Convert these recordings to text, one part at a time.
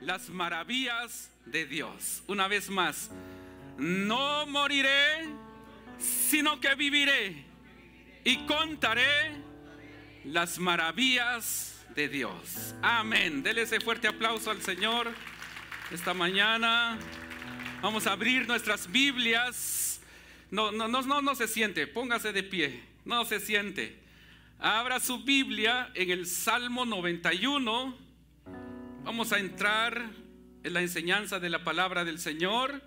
las maravillas de Dios. Una vez más, no moriré, sino que viviré y contaré las maravillas de Dios. Amén. Dele ese fuerte aplauso al Señor esta mañana. Vamos a abrir nuestras Biblias. No, no, no, no, no se siente, póngase de pie, no se siente. Abra su Biblia en el Salmo 91. Vamos a entrar en la enseñanza de la palabra del Señor.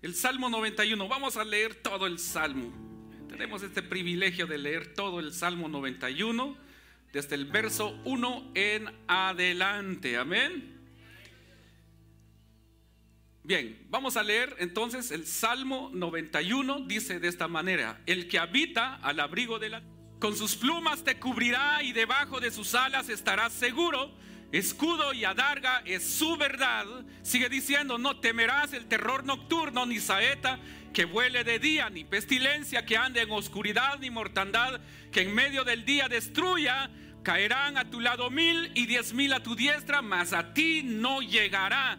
El Salmo 91. Vamos a leer todo el Salmo. Tenemos este privilegio de leer todo el Salmo 91 desde el verso 1 en adelante. Amén. Bien, vamos a leer entonces el Salmo 91. Dice de esta manera, el que habita al abrigo de la... Con sus plumas te cubrirá y debajo de sus alas estarás seguro. Escudo y adarga es su verdad. Sigue diciendo, no temerás el terror nocturno, ni saeta que vuele de día, ni pestilencia que ande en oscuridad, ni mortandad que en medio del día destruya. Caerán a tu lado mil y diez mil a tu diestra, mas a ti no llegará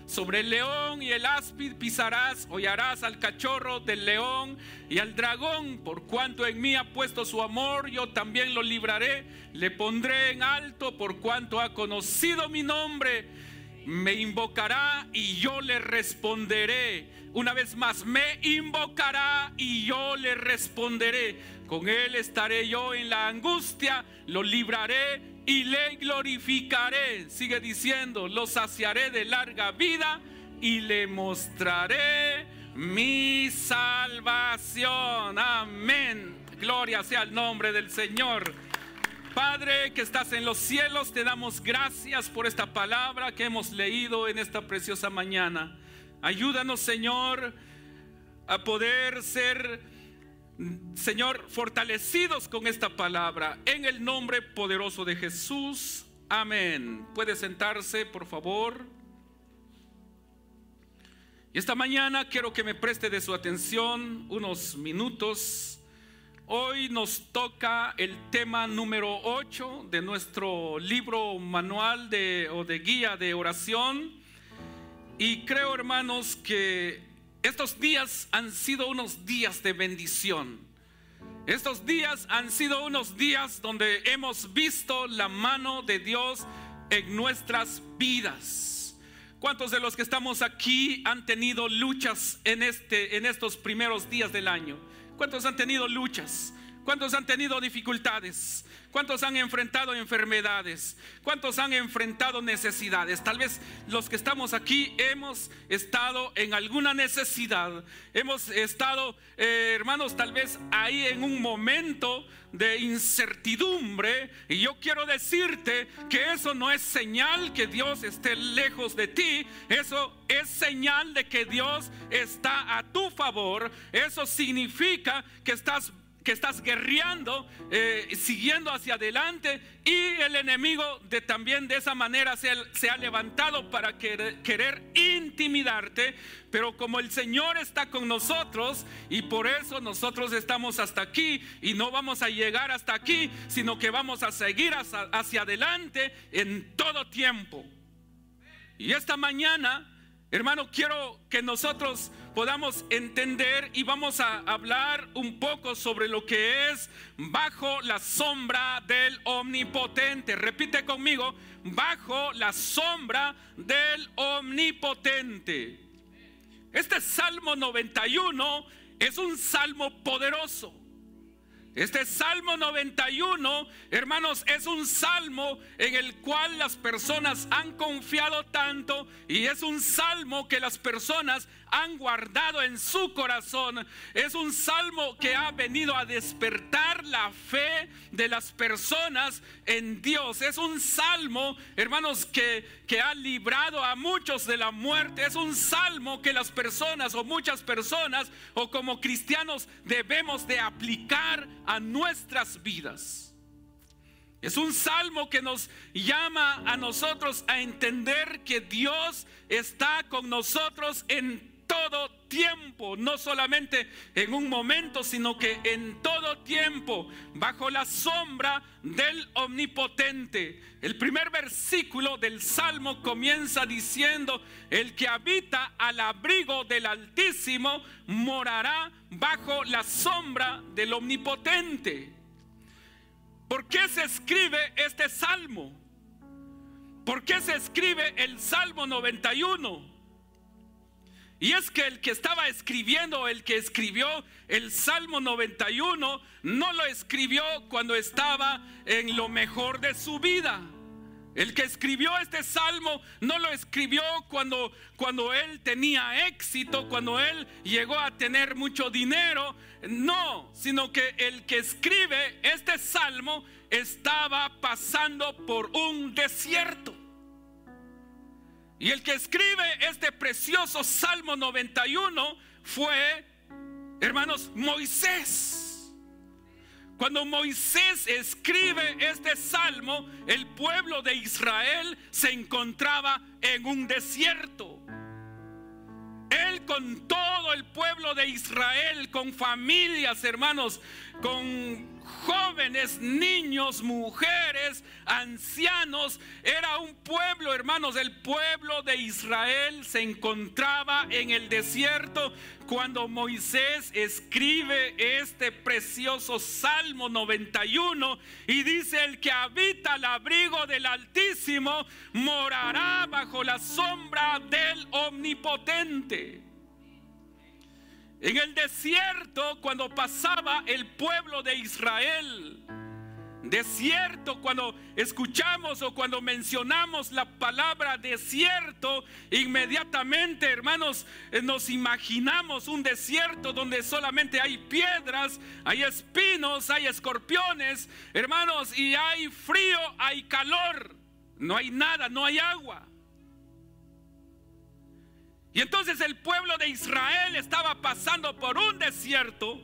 Sobre el león y el áspid pisarás, hollarás al cachorro del león y al dragón. Por cuanto en mí ha puesto su amor, yo también lo libraré. Le pondré en alto por cuanto ha conocido mi nombre. Me invocará y yo le responderé. Una vez más, me invocará y yo le responderé. Con él estaré yo en la angustia, lo libraré y le glorificaré. Sigue diciendo, lo saciaré de larga vida y le mostraré mi salvación. Amén. Gloria sea el nombre del Señor. Padre que estás en los cielos, te damos gracias por esta palabra que hemos leído en esta preciosa mañana. Ayúdanos, Señor, a poder ser Señor, fortalecidos con esta palabra, en el nombre poderoso de Jesús. Amén. Puede sentarse, por favor. Y esta mañana quiero que me preste de su atención unos minutos. Hoy nos toca el tema número 8 de nuestro libro manual de, o de guía de oración. Y creo, hermanos, que estos días han sido unos días de bendición. Estos días han sido unos días donde hemos visto la mano de Dios en nuestras vidas. ¿Cuántos de los que estamos aquí han tenido luchas en, este, en estos primeros días del año? ¿Cuántos han tenido luchas? ¿Cuántos han tenido dificultades? ¿Cuántos han enfrentado enfermedades? ¿Cuántos han enfrentado necesidades? Tal vez los que estamos aquí hemos estado en alguna necesidad. Hemos estado, eh, hermanos, tal vez ahí en un momento de incertidumbre. Y yo quiero decirte que eso no es señal que Dios esté lejos de ti. Eso es señal de que Dios está a tu favor. Eso significa que estás que estás guerreando, eh, siguiendo hacia adelante y el enemigo de también de esa manera se, ha levantado para querer, querer, intimidarte, pero como el Señor está con nosotros y por eso nosotros estamos hasta aquí y no vamos a llegar hasta aquí, sino que vamos a seguir hacia adelante en todo tiempo. Y esta mañana, hermano, quiero que nosotros podamos entender y vamos a hablar un poco sobre lo que es bajo la sombra del omnipotente. Repite conmigo, bajo la sombra del omnipotente. Este Salmo 91 es un salmo poderoso. Este Salmo 91, hermanos, es un salmo en el cual las personas han confiado tanto y es un salmo que las personas han guardado en su corazón. Es un salmo que ha venido a despertar la fe de las personas en Dios. Es un salmo, hermanos, que, que ha librado a muchos de la muerte. Es un salmo que las personas o muchas personas o como cristianos debemos de aplicar a nuestras vidas. Es un salmo que nos llama a nosotros a entender que Dios está con nosotros en todo tiempo, no solamente en un momento, sino que en todo tiempo, bajo la sombra del omnipotente. El primer versículo del Salmo comienza diciendo, el que habita al abrigo del Altísimo morará bajo la sombra del omnipotente. ¿Por qué se escribe este salmo? ¿Por qué se escribe el Salmo 91? Y es que el que estaba escribiendo, el que escribió el Salmo 91, no lo escribió cuando estaba en lo mejor de su vida. El que escribió este salmo no lo escribió cuando, cuando él tenía éxito, cuando él llegó a tener mucho dinero. No, sino que el que escribe este salmo estaba pasando por un desierto. Y el que escribe este precioso Salmo 91 fue, hermanos, Moisés. Cuando Moisés escribe este salmo, el pueblo de Israel se encontraba en un desierto. Él con todo el pueblo de Israel, con familias, hermanos, con jóvenes, niños, mujeres, ancianos. Era un pueblo, hermanos, el pueblo de Israel se encontraba en el desierto cuando Moisés escribe este precioso Salmo 91 y dice, el que habita al abrigo del Altísimo morará bajo la sombra del Omnipotente. En el desierto, cuando pasaba el pueblo de Israel, desierto, cuando escuchamos o cuando mencionamos la palabra desierto, inmediatamente, hermanos, eh, nos imaginamos un desierto donde solamente hay piedras, hay espinos, hay escorpiones, hermanos, y hay frío, hay calor, no hay nada, no hay agua. Y entonces el pueblo de Israel estaba pasando por un desierto.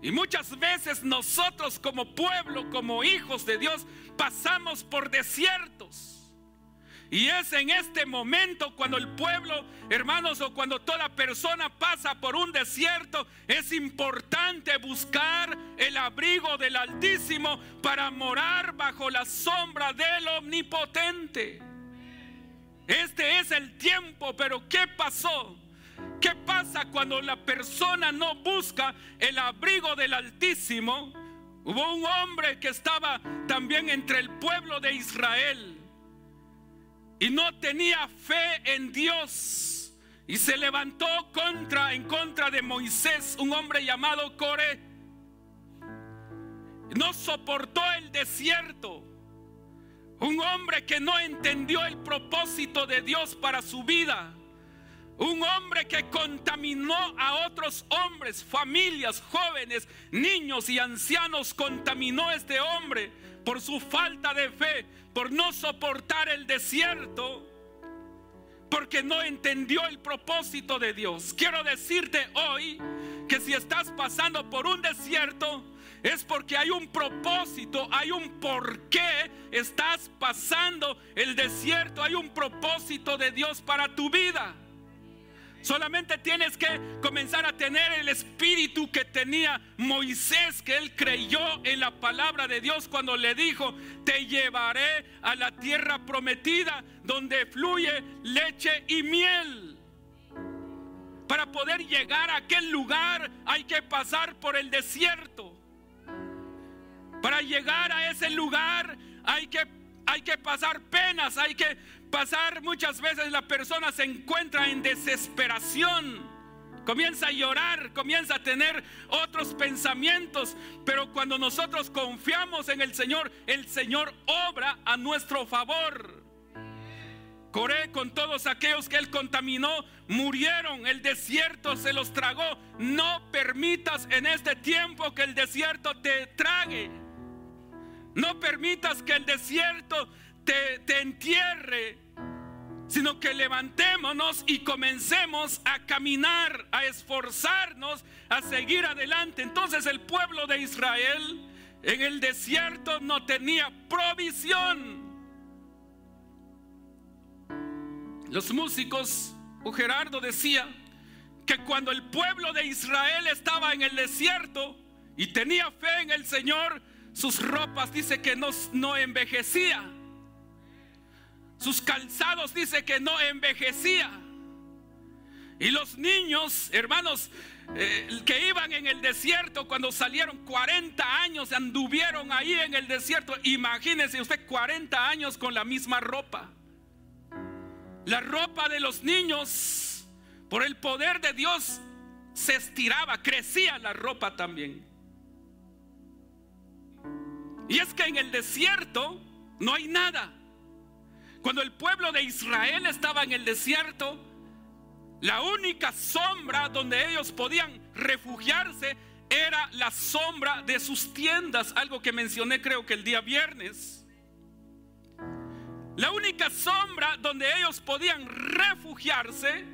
Y muchas veces nosotros como pueblo, como hijos de Dios, pasamos por desiertos. Y es en este momento cuando el pueblo, hermanos, o cuando toda persona pasa por un desierto, es importante buscar el abrigo del Altísimo para morar bajo la sombra del Omnipotente. Este es el tiempo, pero ¿qué pasó? ¿Qué pasa cuando la persona no busca el abrigo del Altísimo? Hubo un hombre que estaba también entre el pueblo de Israel y no tenía fe en Dios y se levantó contra en contra de Moisés, un hombre llamado Core. No soportó el desierto. Un hombre que no entendió el propósito de Dios para su vida. Un hombre que contaminó a otros hombres, familias, jóvenes, niños y ancianos. Contaminó a este hombre por su falta de fe, por no soportar el desierto, porque no entendió el propósito de Dios. Quiero decirte hoy que si estás pasando por un desierto, es porque hay un propósito, hay un por qué estás pasando el desierto, hay un propósito de Dios para tu vida. Solamente tienes que comenzar a tener el espíritu que tenía Moisés, que él creyó en la palabra de Dios cuando le dijo, te llevaré a la tierra prometida donde fluye leche y miel. Para poder llegar a aquel lugar hay que pasar por el desierto. Para llegar a ese lugar hay que, hay que pasar penas, hay que pasar muchas veces la persona se encuentra en desesperación comienza a llorar, comienza a tener otros pensamientos. Pero cuando nosotros confiamos en el Señor, el Señor obra a nuestro favor. Coré con todos aquellos que Él contaminó, murieron, el desierto se los tragó. No permitas en este tiempo que el desierto te trague. No permitas que el desierto te, te entierre sino que levantémonos y comencemos a caminar, a esforzarnos, a seguir adelante. Entonces el pueblo de Israel en el desierto no tenía provisión. Los músicos, o Gerardo decía que cuando el pueblo de Israel estaba en el desierto y tenía fe en el Señor, sus ropas dice que no, no envejecía sus calzados dice que no envejecía. Y los niños, hermanos, eh, que iban en el desierto cuando salieron 40 años, anduvieron ahí en el desierto. Imagínense usted 40 años con la misma ropa. La ropa de los niños, por el poder de Dios, se estiraba, crecía la ropa también. Y es que en el desierto no hay nada. Cuando el pueblo de Israel estaba en el desierto, la única sombra donde ellos podían refugiarse era la sombra de sus tiendas, algo que mencioné creo que el día viernes. La única sombra donde ellos podían refugiarse,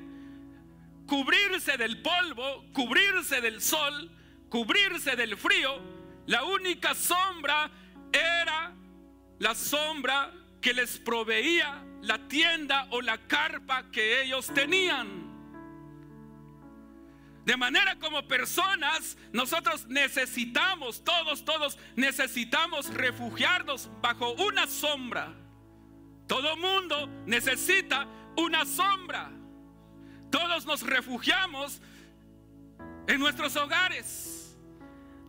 cubrirse del polvo, cubrirse del sol, cubrirse del frío, la única sombra era la sombra que les proveía la tienda o la carpa que ellos tenían. De manera como personas, nosotros necesitamos, todos, todos necesitamos refugiarnos bajo una sombra. Todo mundo necesita una sombra. Todos nos refugiamos en nuestros hogares.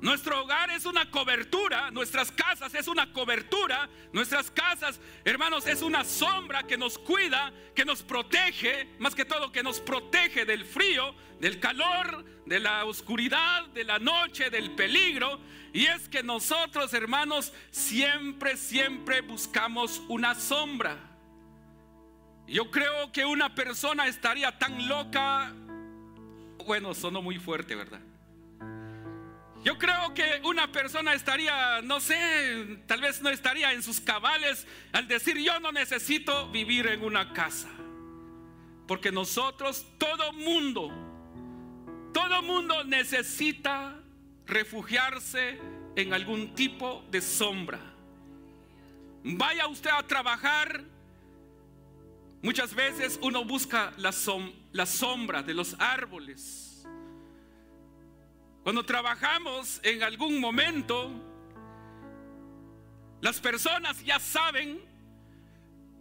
Nuestro hogar es una cobertura, nuestras casas es una cobertura, nuestras casas, hermanos, es una sombra que nos cuida, que nos protege, más que todo que nos protege del frío, del calor, de la oscuridad, de la noche, del peligro. Y es que nosotros, hermanos, siempre, siempre buscamos una sombra. Yo creo que una persona estaría tan loca, bueno, sonó muy fuerte, ¿verdad? Yo creo que una persona estaría, no sé, tal vez no estaría en sus cabales al decir yo no necesito vivir en una casa. Porque nosotros, todo mundo, todo mundo necesita refugiarse en algún tipo de sombra. Vaya usted a trabajar. Muchas veces uno busca la, la sombra de los árboles cuando trabajamos en algún momento, las personas ya saben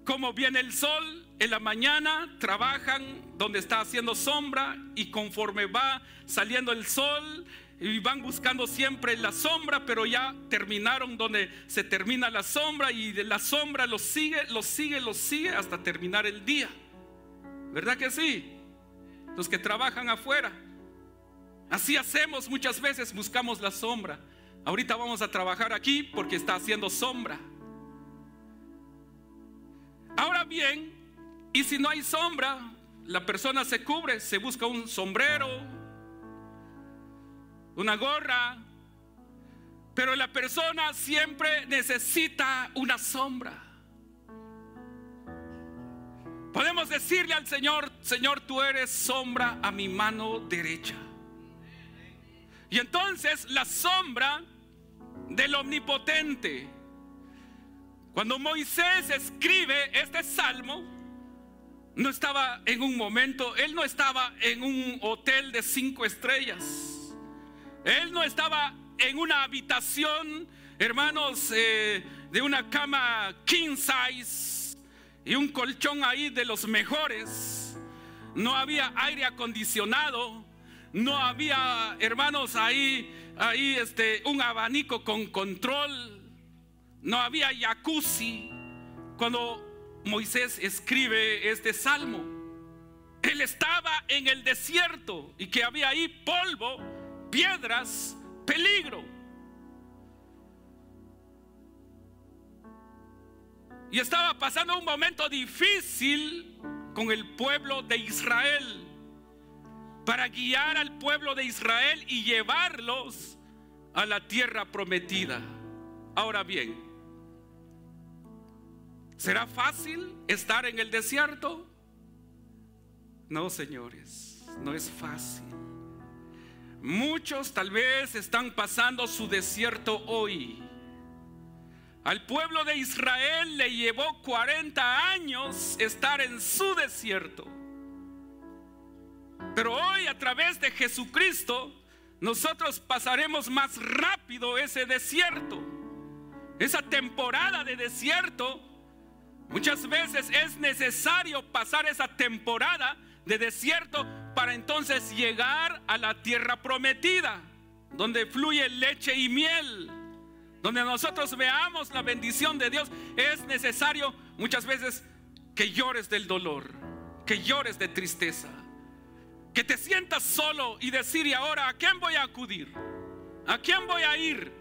cómo viene el sol en la mañana, trabajan donde está haciendo sombra y conforme va saliendo el sol y van buscando siempre la sombra, pero ya terminaron donde se termina la sombra y de la sombra los sigue, los sigue, los sigue hasta terminar el día. ¿Verdad que sí? Los que trabajan afuera. Así hacemos muchas veces, buscamos la sombra. Ahorita vamos a trabajar aquí porque está haciendo sombra. Ahora bien, y si no hay sombra, la persona se cubre, se busca un sombrero, una gorra, pero la persona siempre necesita una sombra. Podemos decirle al Señor, Señor, tú eres sombra a mi mano derecha. Y entonces la sombra del omnipotente. Cuando Moisés escribe este salmo, no estaba en un momento, él no estaba en un hotel de cinco estrellas. Él no estaba en una habitación, hermanos, eh, de una cama king size y un colchón ahí de los mejores. No había aire acondicionado no había, hermanos, ahí, ahí este, un abanico con control, no había jacuzzi cuando Moisés escribe este salmo. Él estaba en el desierto y que había ahí polvo, piedras, peligro. Y estaba pasando un momento difícil con el pueblo de Israel para guiar al pueblo de Israel y llevarlos a la tierra prometida. Ahora bien, ¿será fácil estar en el desierto? No, señores, no es fácil. Muchos tal vez están pasando su desierto hoy. Al pueblo de Israel le llevó 40 años estar en su desierto. Pero hoy a través de Jesucristo nosotros pasaremos más rápido ese desierto. Esa temporada de desierto, muchas veces es necesario pasar esa temporada de desierto para entonces llegar a la tierra prometida, donde fluye leche y miel, donde nosotros veamos la bendición de Dios. Es necesario muchas veces que llores del dolor, que llores de tristeza, que te sientas solo y decir, ¿y ahora a quién voy a acudir? ¿A quién voy a ir?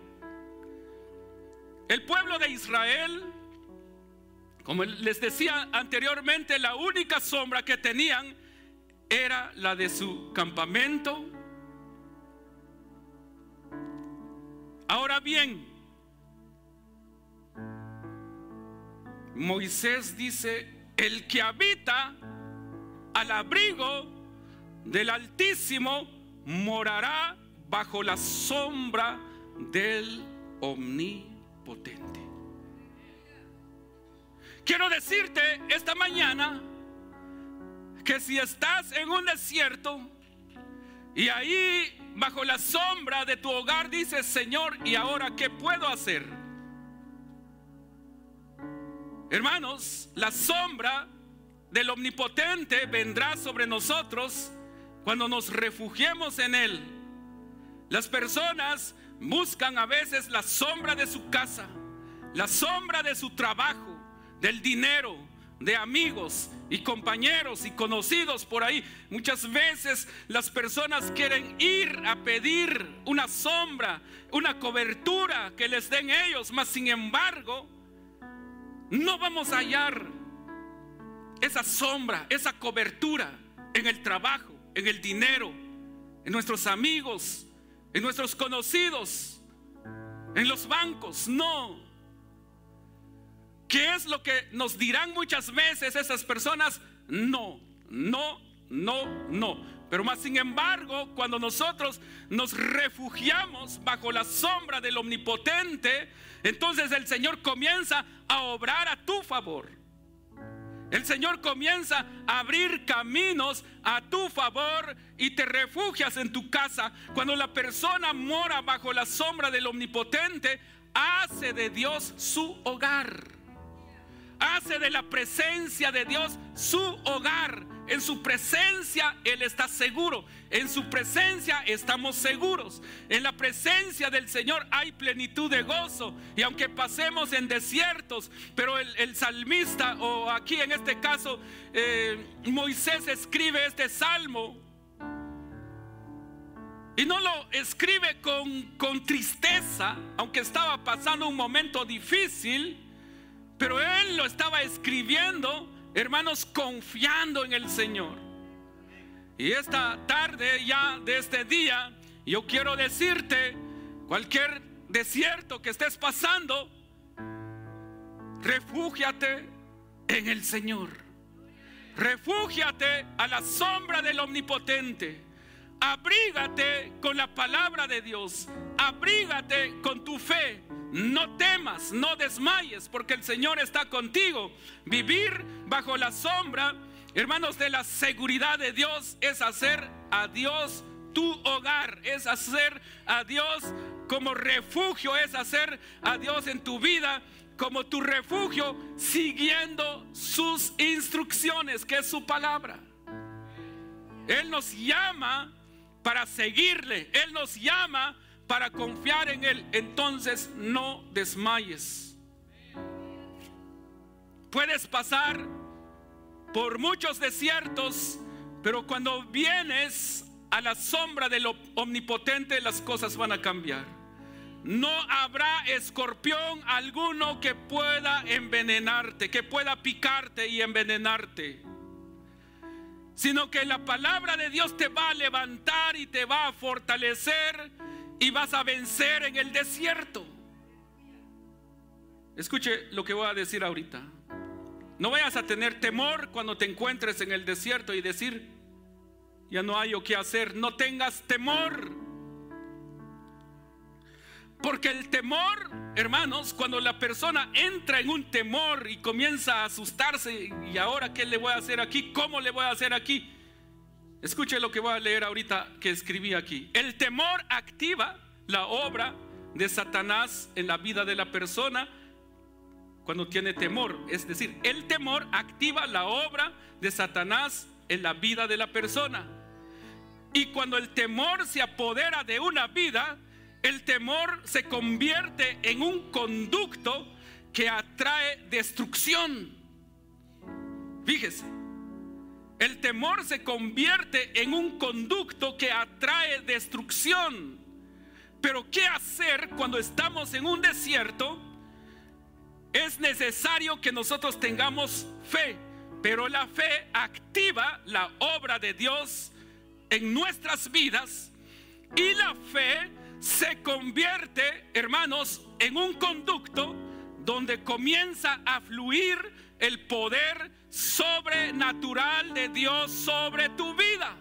El pueblo de Israel, como les decía anteriormente, la única sombra que tenían era la de su campamento. Ahora bien, Moisés dice, el que habita al abrigo del Altísimo morará bajo la sombra del Omnipotente. Quiero decirte esta mañana, que si estás en un desierto y ahí bajo la sombra de tu hogar dices, Señor, ¿y ahora qué puedo hacer? Hermanos, la sombra del omnipotente vendrá sobre nosotros cuando nos refugiemos en Él. Las personas buscan a veces la sombra de su casa, la sombra de su trabajo, del dinero, de amigos y compañeros y conocidos por ahí. Muchas veces las personas quieren ir a pedir una sombra, una cobertura que les den ellos, mas sin embargo, no vamos a hallar esa sombra, esa cobertura en el trabajo, en el dinero, en nuestros amigos, en nuestros conocidos, en los bancos. No, ¿Qué es lo que nos dirán muchas veces esas personas? No, no, no, no. Pero más sin embargo, cuando nosotros nos refugiamos bajo la sombra del omnipotente, entonces el Señor comienza a obrar a tu favor. El Señor comienza a abrir caminos a tu favor y te refugias en tu casa. Cuando la persona mora bajo la sombra del omnipotente, hace de Dios su hogar hace de la presencia de Dios su hogar. En su presencia Él está seguro. En su presencia estamos seguros. En la presencia del Señor hay plenitud de gozo. Y aunque pasemos en desiertos, pero el, salmista, o aquí en este caso, eh, Moisés escribe este salmo. Y no lo escribe con, con tristeza, aunque estaba pasando un momento difícil pero él lo estaba escribiendo, hermanos, confiando en el Señor. Y esta tarde ya de este día, yo quiero decirte, cualquier desierto que estés pasando, refúgiate en el Señor. Refúgiate a la sombra del Omnipotente. Abrígate con la palabra de Dios. Abrígate con tu fe. No temas, no desmayes, porque el Señor está contigo. Vivir bajo la sombra, hermanos, de la seguridad de Dios es hacer a Dios tu hogar, es hacer a Dios como refugio, es hacer a Dios en tu vida como tu refugio, siguiendo sus instrucciones, que es su palabra. Él nos llama para seguirle, Él nos llama para confiar en Él, entonces no desmayes. Puedes pasar por muchos desiertos, Pero cuando vienes a la sombra del omnipotente, las cosas van a cambiar. No habrá escorpión alguno que pueda envenenarte, que pueda picarte y envenenarte. Sino que la palabra de Dios te va a levantar y te va a fortalecer y vas a vencer en el desierto. Escuche lo que voy a decir ahorita. No vayas a tener temor cuando te encuentres en el desierto y decir, ya no hay o qué hacer. No tengas temor. Porque el temor, hermanos, cuando la persona entra en un temor y comienza a asustarse, ¿y ahora qué le voy a hacer aquí? ¿Cómo le voy a hacer aquí? Escuche lo que voy a leer ahorita que escribí aquí. El temor activa la obra de Satanás en la vida de la persona cuando tiene temor. Es decir, el temor activa la obra de Satanás en la vida de la persona. Y cuando el temor se apodera de una vida, el temor se convierte en un conducto que atrae destrucción. Fíjese, el temor se convierte en un conducto que atrae destrucción. Pero ¿qué hacer cuando estamos en un desierto? Es necesario que nosotros tengamos fe, pero la fe activa la obra de Dios en nuestras vidas y la fe se convierte, hermanos, en un conducto donde comienza a fluir el poder sobrenatural de Dios sobre tu vida.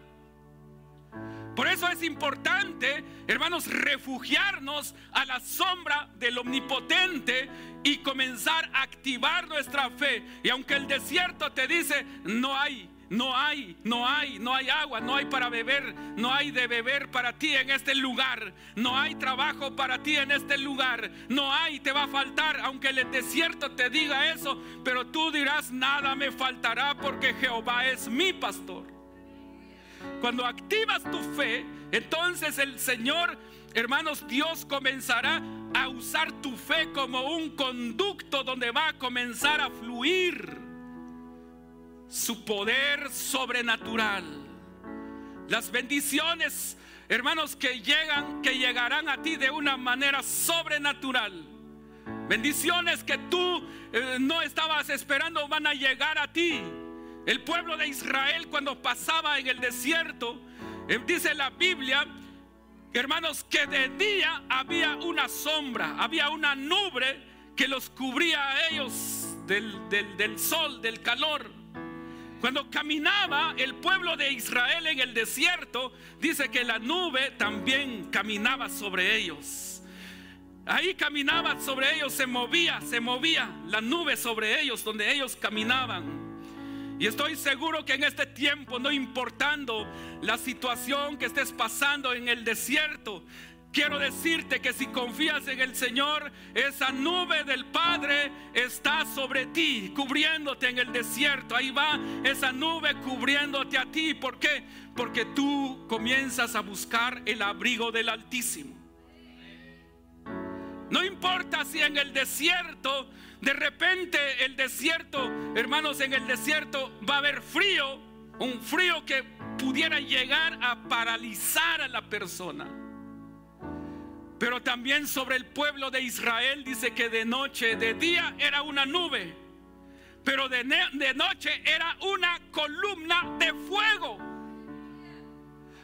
Por eso es importante, hermanos, refugiarnos a la sombra del omnipotente y comenzar a activar nuestra fe. Y aunque el desierto te dice, no hay, no hay, no hay, no hay agua, no hay para beber, no hay de beber para ti en este lugar, no hay trabajo para ti en este lugar, no hay, te va a faltar, aunque el desierto te diga eso, pero tú dirás, nada me faltará porque Jehová es mi pastor. Cuando activas tu fe, entonces el Señor, hermanos, Dios comenzará a usar tu fe como un conducto donde va a comenzar a fluir su poder sobrenatural. Las bendiciones, hermanos, que llegan, que llegarán a ti de una manera sobrenatural. Bendiciones que tú eh, no estabas esperando van a llegar a ti. El pueblo de Israel cuando pasaba en el desierto, eh, dice la Biblia, hermanos, que de día había una sombra, había una nube que los cubría a ellos del, del sol, del calor. Cuando caminaba el pueblo de Israel en el desierto, dice que la nube también caminaba sobre ellos. Ahí caminaba sobre ellos, se movía, se movía la nube sobre ellos donde ellos caminaban. Y estoy seguro que en este tiempo, no importando la situación que estés pasando en el desierto, Quiero decirte que si confías en el Señor, esa nube del Padre está sobre ti, cubriéndote en el desierto. Ahí va esa nube cubriéndote a ti. ¿Por qué? Porque tú comienzas a buscar el abrigo del Altísimo. No importa si en el desierto, de repente el desierto, hermanos, en el desierto va a haber frío, un frío que pudiera llegar a paralizar a la persona. Pero también sobre el pueblo de Israel dice que de noche, de día era una nube, pero de, de, noche era una columna de fuego.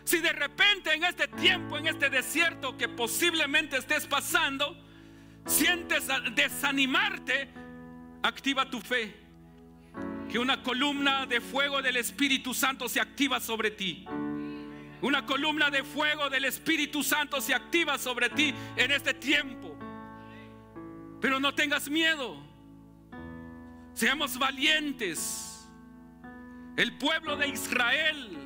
Si de repente en este tiempo, en este desierto que posiblemente estés pasando, sientes desanimarte, activa tu fe. Que una columna de fuego del Espíritu Santo se activa sobre ti. Una columna de fuego del Espíritu Santo se activa sobre ti en este tiempo. Pero no tengas miedo. Seamos valientes. El pueblo de Israel,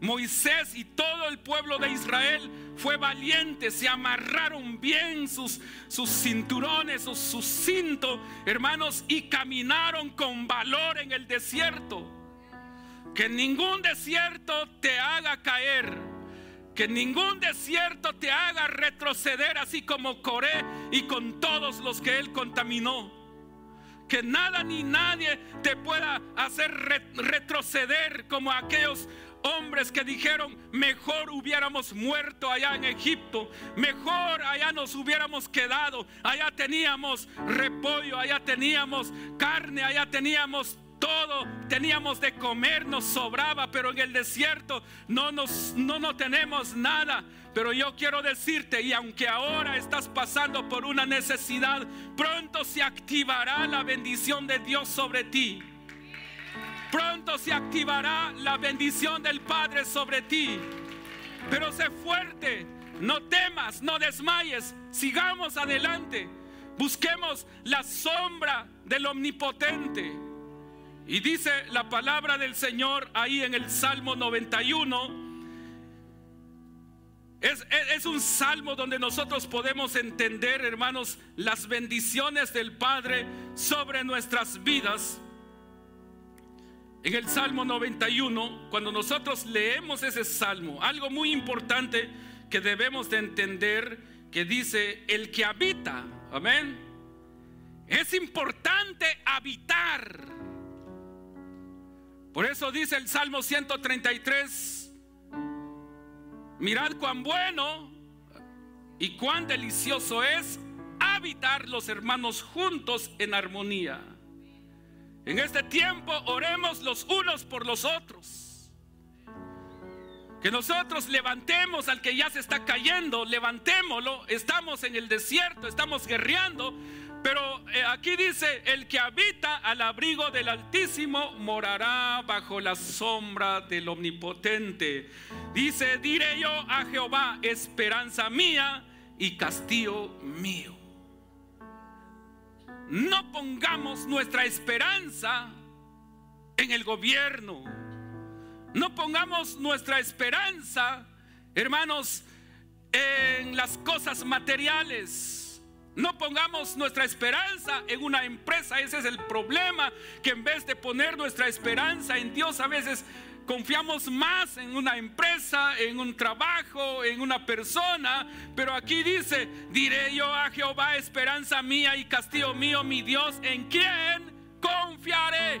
Moisés y todo el pueblo de Israel fue valiente, se amarraron bien sus, sus cinturones, sus, sus cintos, hermanos, y caminaron con valor en el desierto. Que ningún desierto te haga caer. Que ningún desierto te haga retroceder así como Coré y con todos los que él contaminó. que nada ni nadie te pueda hacer retroceder como aquellos hombres que dijeron, mejor hubiéramos muerto allá en Egipto, mejor allá nos hubiéramos quedado, allá teníamos repollo, allá teníamos carne, allá teníamos todo, teníamos de comer, nos sobraba, pero en el desierto no nos no, no tenemos nada. Pero yo quiero decirte, y aunque ahora estás pasando por una necesidad, pronto se activará la bendición de Dios sobre ti. Pronto se activará la bendición del Padre sobre ti. Pero sé fuerte, no temas, no desmayes, sigamos adelante. Busquemos la sombra del omnipotente. Y dice la palabra del Señor ahí en el Salmo 91. Es, un salmo donde nosotros podemos entender, hermanos, las bendiciones del Padre sobre nuestras vidas. En el Salmo 91, cuando nosotros leemos ese salmo, algo muy importante que debemos de entender que dice, el que habita, amén, es importante habitar. Por eso dice el Salmo 133, mirad cuán bueno y cuán delicioso es habitar los hermanos juntos en armonía. En este tiempo oremos los unos por los otros. Que nosotros levantemos al que ya se está cayendo, levantémoslo. Estamos en el desierto, estamos guerreando. Pero eh, aquí dice, el que habita al abrigo del Altísimo morará bajo la sombra del Omnipotente. Dice, diré yo a Jehová, esperanza mía y castillo mío no pongamos nuestra esperanza en el gobierno. No pongamos nuestra esperanza, hermanos, en las cosas materiales. No pongamos nuestra esperanza en una empresa. Ese es el problema, que en vez de poner nuestra esperanza en Dios, a veces Confiamos más en una empresa, en un trabajo, en una persona. Pero aquí dice, diré yo a Jehová, esperanza mía y castillo mío, mi Dios, ¿en quién confiaré?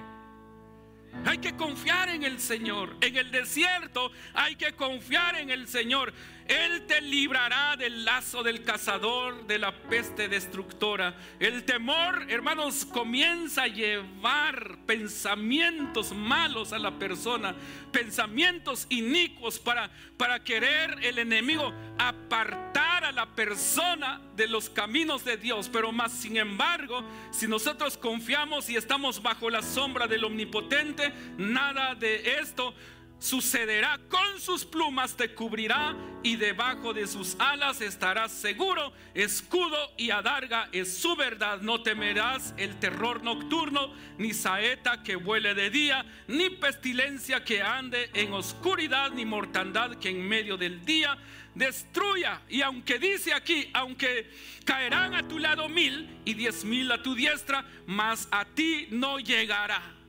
Hay que confiar en el Señor. En el desierto hay que confiar en el Señor. Él te librará del lazo del cazador, de la peste destructora. El temor, hermanos, comienza a llevar pensamientos malos a la persona, pensamientos inicuos para, para querer el enemigo apartar a la persona de los caminos de Dios. Pero más, sin embargo, si nosotros confiamos y estamos bajo la sombra del omnipotente, nada de esto sucederá, con sus plumas te cubrirá y debajo de sus alas estarás seguro. Escudo y adarga es su verdad. No temerás el terror nocturno, ni saeta que vuele de día, ni pestilencia que ande en oscuridad, ni mortandad que en medio del día destruya. Y aunque dice aquí, aunque caerán a tu lado mil y diez mil a tu diestra, mas a ti no llegará.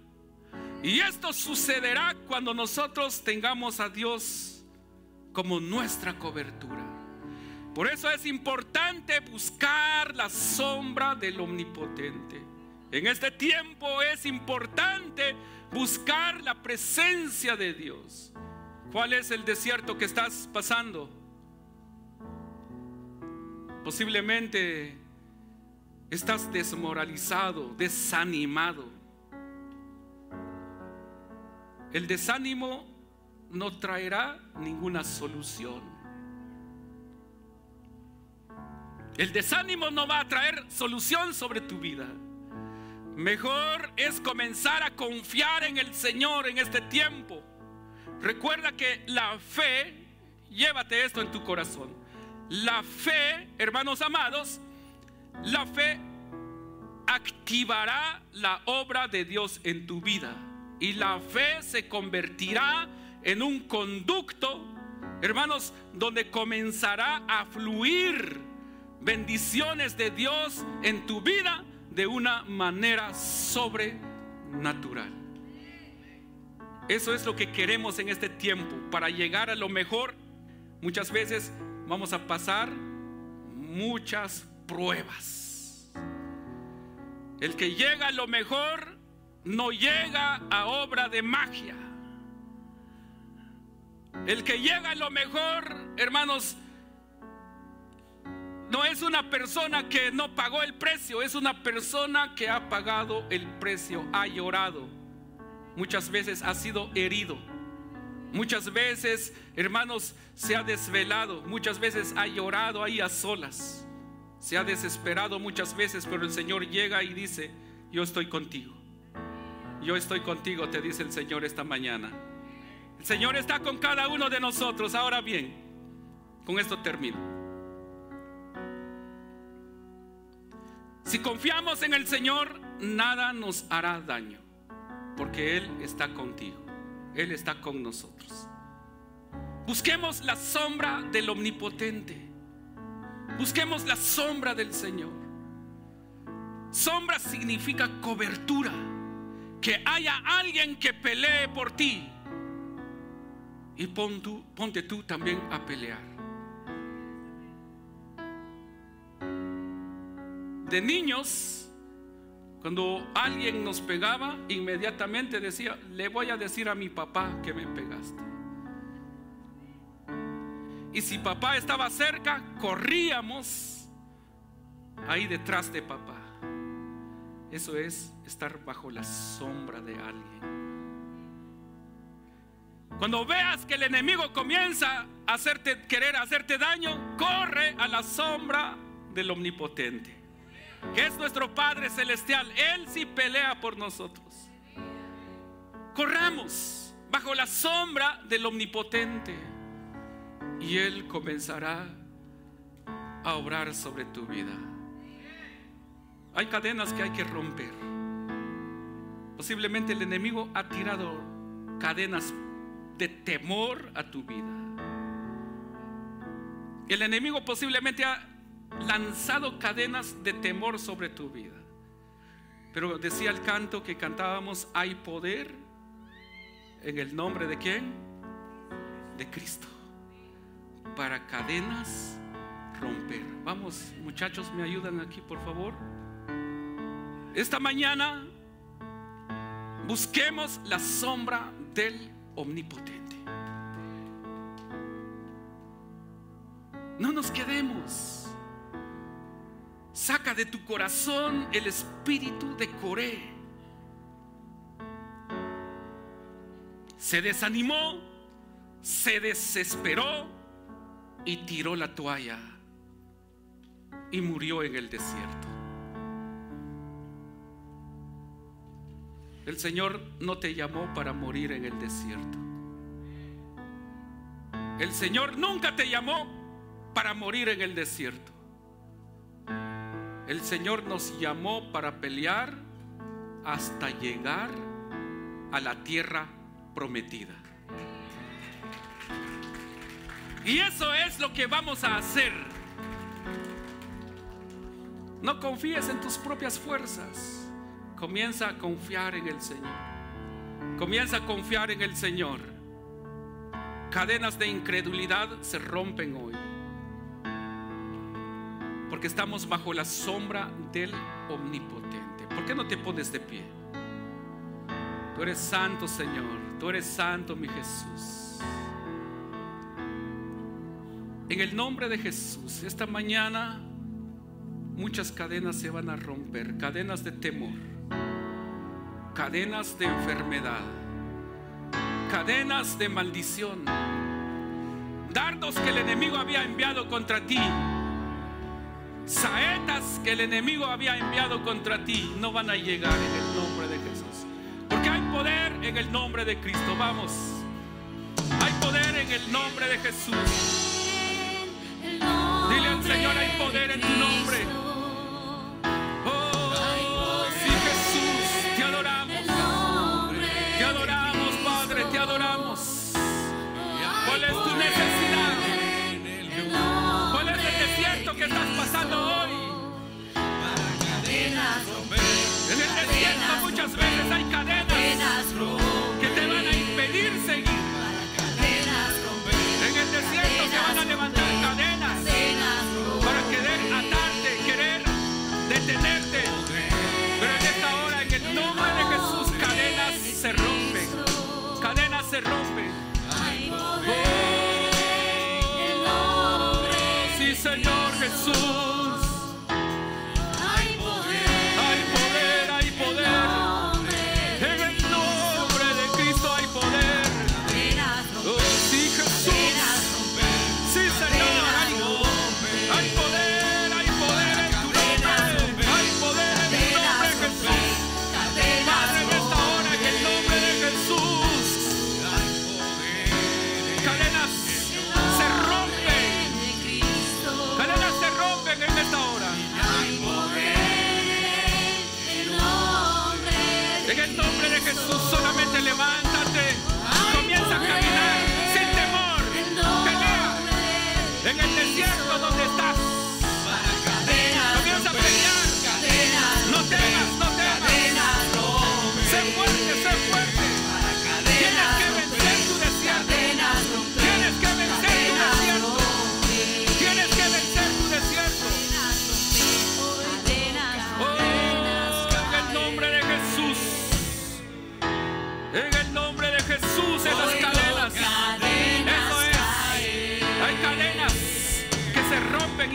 Y esto sucederá cuando nosotros tengamos a Dios como nuestra cobertura. Por eso es importante buscar la sombra del omnipotente. En este tiempo es importante buscar la presencia de Dios. ¿Cuál es el desierto que estás pasando? Posiblemente estás desmoralizado, desanimado. El desánimo no traerá ninguna solución. El desánimo no va a traer solución sobre tu vida. Mejor es comenzar a confiar en el Señor en este tiempo. Recuerda que la fe, llévate esto en tu corazón. La fe, hermanos amados, la fe activará la obra de Dios en tu vida y la fe se convertirá en un conducto, hermanos, donde comenzará a fluir bendiciones de Dios en tu vida de una manera sobrenatural. Eso es lo que queremos en este tiempo. Para llegar a lo mejor, muchas veces vamos a pasar muchas pruebas. El que llega a lo mejor no llega a obra de magia. El que llega a lo mejor, hermanos, no es una persona que no pagó el precio, es una persona que ha pagado el precio, ha llorado. Muchas veces ha sido herido. Muchas veces, hermanos, se ha desvelado. Muchas veces ha llorado ahí a solas. Se ha desesperado muchas veces, pero el Señor llega y dice, yo estoy contigo. Yo estoy contigo, te dice el Señor esta mañana. El Señor está con cada uno de nosotros. Ahora bien, con esto termino. Si confiamos en el Señor, nada nos hará daño, porque Él está contigo, Él está con nosotros. Busquemos la sombra del Omnipotente, busquemos la sombra del Señor. Sombra significa cobertura, que haya alguien que pelee por ti, y ponte tú también a pelear. De niños, cuando alguien nos pegaba, inmediatamente decía, le voy a decir a mi papá que me pegaste. Y si papá estaba cerca, corríamos ahí detrás de papá. Eso es estar bajo la sombra de alguien. Cuando veas que el enemigo comienza a hacerte querer hacerte daño, corre a la sombra del omnipotente, que es nuestro Padre celestial. Él sí pelea por nosotros. Corramos bajo la sombra del omnipotente y él comenzará a obrar sobre tu vida. Hay cadenas que hay que romper. Posiblemente el enemigo ha tirado cadenas de temor a tu vida. El enemigo posiblemente ha lanzado cadenas de temor sobre tu vida. Pero decía el canto que cantábamos, hay poder en el nombre de quién? De Cristo. Para cadenas romper. Vamos, muchachos, me ayudan aquí, por favor. Esta mañana busquemos la sombra del omnipotente. No nos quedemos. Saca de tu corazón el espíritu de Coré. Se desanimó, se desesperó y tiró la toalla y murió en el desierto. El Señor no te llamó para morir en el desierto. El Señor nunca te llamó para morir en el desierto. El Señor nos llamó para pelear hasta llegar a la tierra prometida. Y eso es lo que vamos a hacer. No confíes en tus propias fuerzas. Comienza a confiar en el Señor. Comienza a confiar en el Señor. Cadenas de incredulidad se rompen hoy. Porque estamos bajo la sombra del Omnipotente. ¿Por qué no te pones de pie? Tú eres santo, Señor. Tú eres santo, mi Jesús. En el nombre de Jesús, esta mañana muchas cadenas se van a romper, cadenas de temor cadenas de enfermedad, cadenas de maldición, dardos que el enemigo había enviado contra ti, saetas que el enemigo había enviado contra ti, no van a llegar en el nombre de Jesús. Porque hay poder en el nombre de Cristo, vamos. Hay poder en el nombre de Jesús. Dile al Señor, hay poder en tu nombre. Que estás pasando hoy. En el desierto muchas veces hay cadenas que te van a impedir seguir. En el desierto se van a levantar Jesús.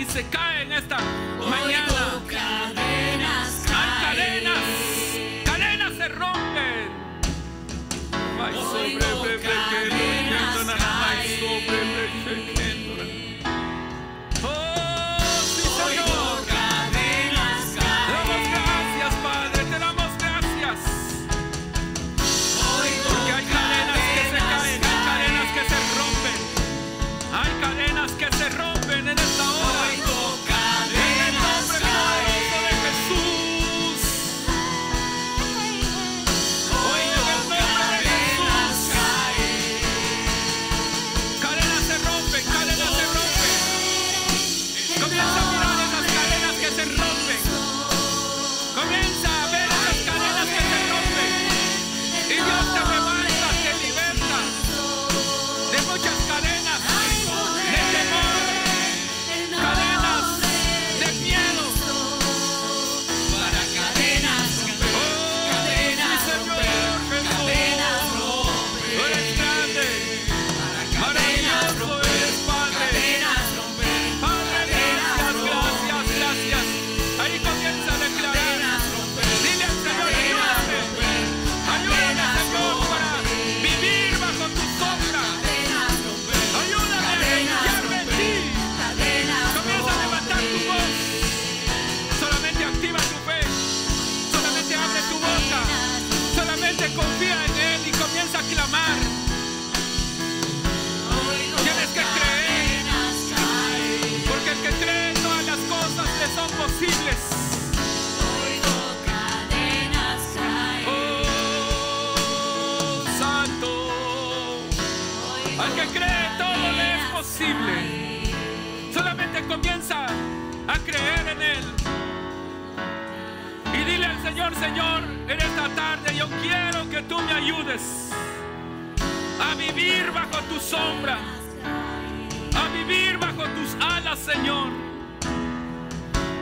se cae en esta mañana. Señor, en esta tarde yo quiero que tú me ayudes a vivir bajo tu sombra, a vivir bajo tus alas, Señor.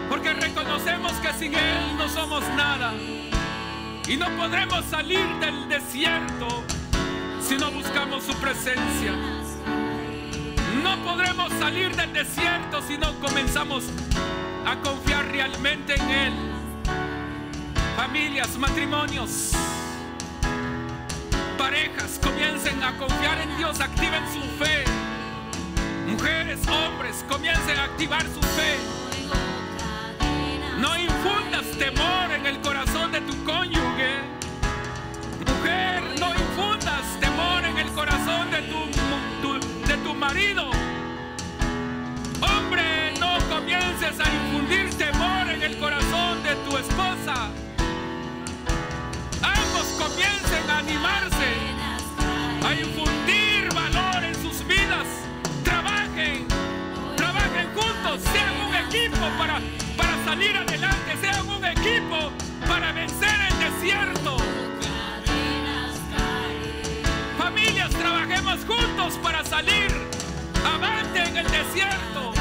Porque reconocemos que sin Él no somos nada y no podremos salir del desierto si no buscamos su presencia. No podremos salir del desierto si no comenzamos a confiar realmente en Él Familias, matrimonios, parejas, comiencen a confiar en Dios, activen su fe. Mujeres, hombres, comiencen a activar su fe. No infundas temor en el corazón de tu cónyuge. Mujer, no infundas temor en el corazón de tu, de tu marido. Hombre, no comiences a infundir temor en el corazón de tu esposa comiencen a animarse, a infundir valor en sus vidas. Trabajen, trabajen juntos, sean un equipo para, para salir adelante, sean un equipo para vencer el desierto. Familias, trabajemos juntos para salir avante en el desierto.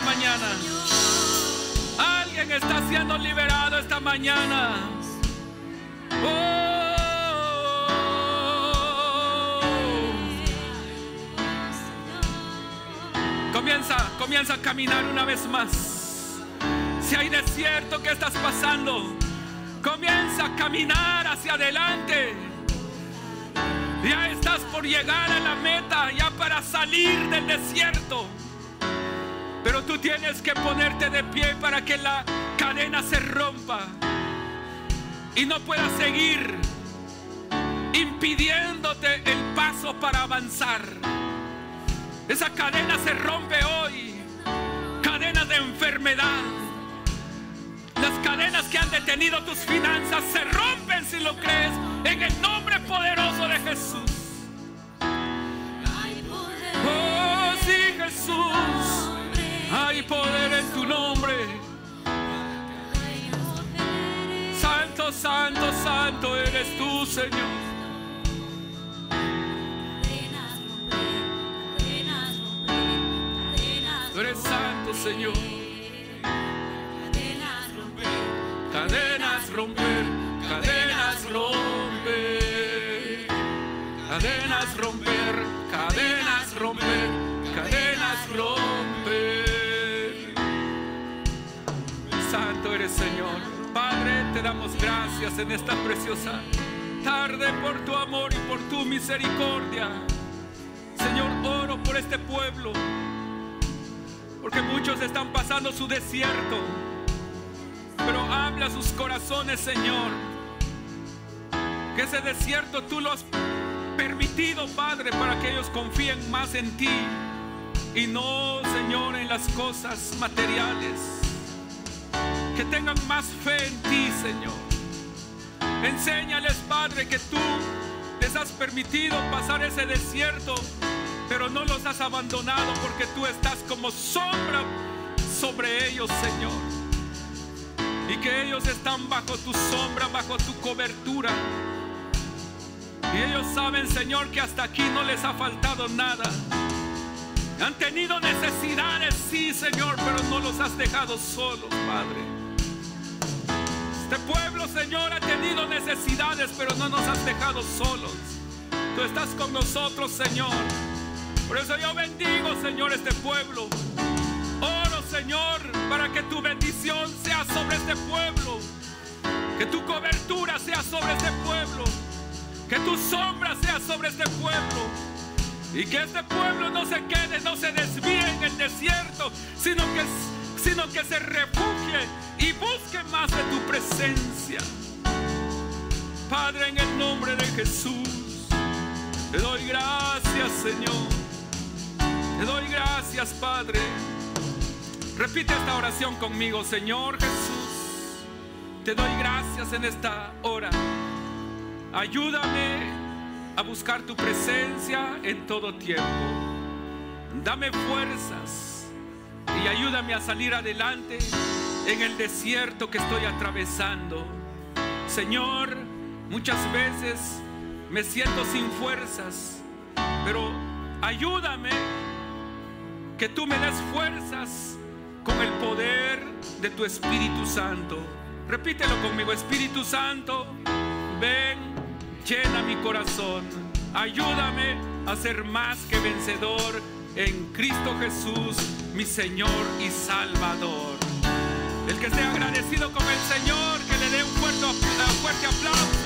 Mañana. Alguien está siendo liberado esta mañana. Oh. Comienza, comienza a caminar una vez más. Si hay desierto que estás pasando, comienza a caminar hacia adelante. Ya estás por llegar a la meta, ya para salir del desierto. Pero tú tienes que ponerte de pie para que la cadena se rompa y no puedas seguir impidiéndote el paso para avanzar. Esa cadena se rompe hoy. Cadenas de enfermedad. Las cadenas que han detenido tus finanzas se rompen si lo crees en el nombre poderoso de Jesús. Oh, sí, Jesús. Hay poder en tu nombre. Santo, santo, santo eres tú, Señor. Tú eres santo, Señor. Cadenas romper, cadenas romper. Cadenas romper, cadenas romper, cadenas damos gracias en esta preciosa tarde por tu amor y por tu misericordia. Señor, oro por este pueblo, porque muchos están pasando su desierto, pero habla a sus corazones, Señor, que ese desierto tú lo has permitido, Padre, para que ellos confíen más en ti y no, Señor, en las cosas materiales. Que tengan más fe en ti, Señor. Enséñales, Padre, que tú les has permitido pasar ese desierto, pero no los has abandonado porque tú estás como sombra sobre ellos, Señor. Y que ellos están bajo tu sombra, bajo tu cobertura. Y ellos saben, Señor, que hasta aquí no les ha faltado nada. Han tenido necesidades, sí, Señor, pero no los has dejado solos, Padre. Este pueblo, Señor, ha tenido necesidades, pero no nos has dejado solos. Tú estás con nosotros, Señor. Por eso yo bendigo, Señor, este pueblo. Oro, Señor, para que tu bendición sea sobre este pueblo. Que tu cobertura sea sobre este pueblo. Que tu sombra sea sobre este pueblo. Y que este pueblo no se quede, no se desvíe en el desierto, sino que, sino que se refugie y busque más de tu presencia. Padre, en el nombre de Jesús, te doy gracias, Señor. Te doy gracias, Padre. Repite esta oración conmigo, Señor Jesús. Te doy gracias en esta hora. Ayúdame a buscar tu presencia en todo tiempo. Dame fuerzas y ayúdame a salir adelante en el desierto que estoy atravesando. Señor, muchas veces me siento sin fuerzas, pero ayúdame que tú me des fuerzas con el poder de tu Espíritu Santo. Repítelo conmigo, Espíritu Santo, ven, llena mi corazón, ayúdame a ser más que vencedor en Cristo Jesús, mi Señor y Salvador. El que esté agradecido con el Señor, que le dé un fuerte, un fuerte aplauso.